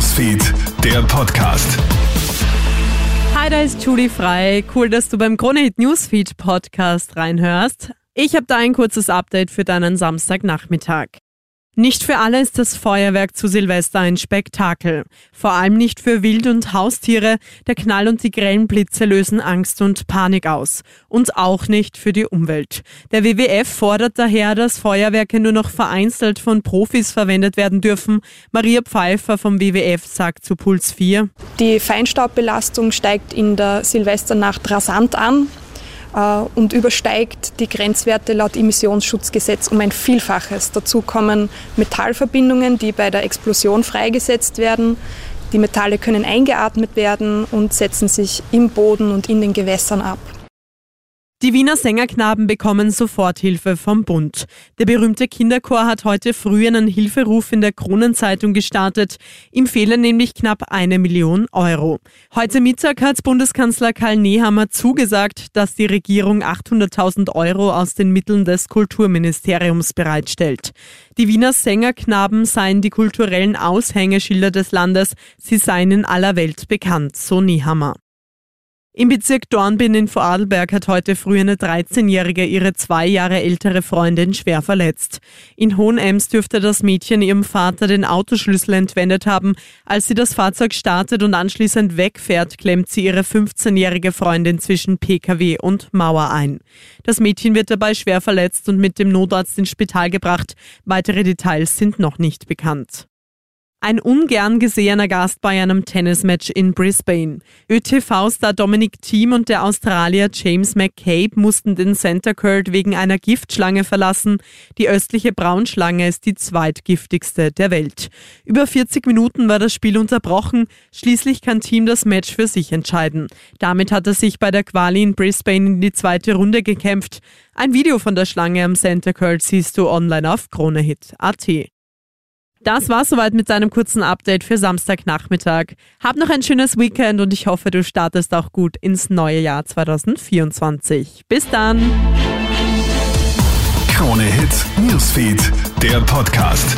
Newsfeed, der Podcast. Hi, da ist Julie Frei. Cool, dass du beim Kronehit Newsfeed Podcast reinhörst. Ich habe da ein kurzes Update für deinen Samstagnachmittag. Nicht für alle ist das Feuerwerk zu Silvester ein Spektakel. Vor allem nicht für Wild- und Haustiere. Der Knall und die grellen Blitze lösen Angst und Panik aus. Und auch nicht für die Umwelt. Der WWF fordert daher, dass Feuerwerke nur noch vereinzelt von Profis verwendet werden dürfen. Maria Pfeiffer vom WWF sagt zu Puls 4. Die Feinstaubbelastung steigt in der Silvesternacht rasant an. Äh, und übersteigt die Grenzwerte laut Emissionsschutzgesetz um ein Vielfaches. Dazu kommen Metallverbindungen, die bei der Explosion freigesetzt werden. Die Metalle können eingeatmet werden und setzen sich im Boden und in den Gewässern ab. Die Wiener Sängerknaben bekommen Soforthilfe vom Bund. Der berühmte Kinderchor hat heute früh einen Hilferuf in der Kronenzeitung gestartet. Ihm fehlen nämlich knapp eine Million Euro. Heute Mittag hat Bundeskanzler Karl Nehammer zugesagt, dass die Regierung 800.000 Euro aus den Mitteln des Kulturministeriums bereitstellt. Die Wiener Sängerknaben seien die kulturellen Aushängeschilder des Landes. Sie seien in aller Welt bekannt, so Nehammer. Im Bezirk Dornbin in Vorarlberg hat heute früh eine 13-Jährige ihre zwei Jahre ältere Freundin schwer verletzt. In Hohenems dürfte das Mädchen ihrem Vater den Autoschlüssel entwendet haben. Als sie das Fahrzeug startet und anschließend wegfährt, klemmt sie ihre 15-jährige Freundin zwischen Pkw und Mauer ein. Das Mädchen wird dabei schwer verletzt und mit dem Notarzt ins Spital gebracht. Weitere Details sind noch nicht bekannt. Ein ungern gesehener Gast bei einem Tennismatch in Brisbane. ÖTV-Star Dominic Thiem und der Australier James McCabe mussten den Center Court wegen einer Giftschlange verlassen. Die östliche Braunschlange ist die zweitgiftigste der Welt. Über 40 Minuten war das Spiel unterbrochen. Schließlich kann Thiem das Match für sich entscheiden. Damit hat er sich bei der Quali in Brisbane in die zweite Runde gekämpft. Ein Video von der Schlange am Center Court siehst du online auf KroneHit.at. Das war soweit mit deinem kurzen Update für Samstagnachmittag. Hab noch ein schönes Weekend und ich hoffe, du startest auch gut ins neue Jahr 2024. Bis dann! Krone Hits, Newsfeed, der Podcast.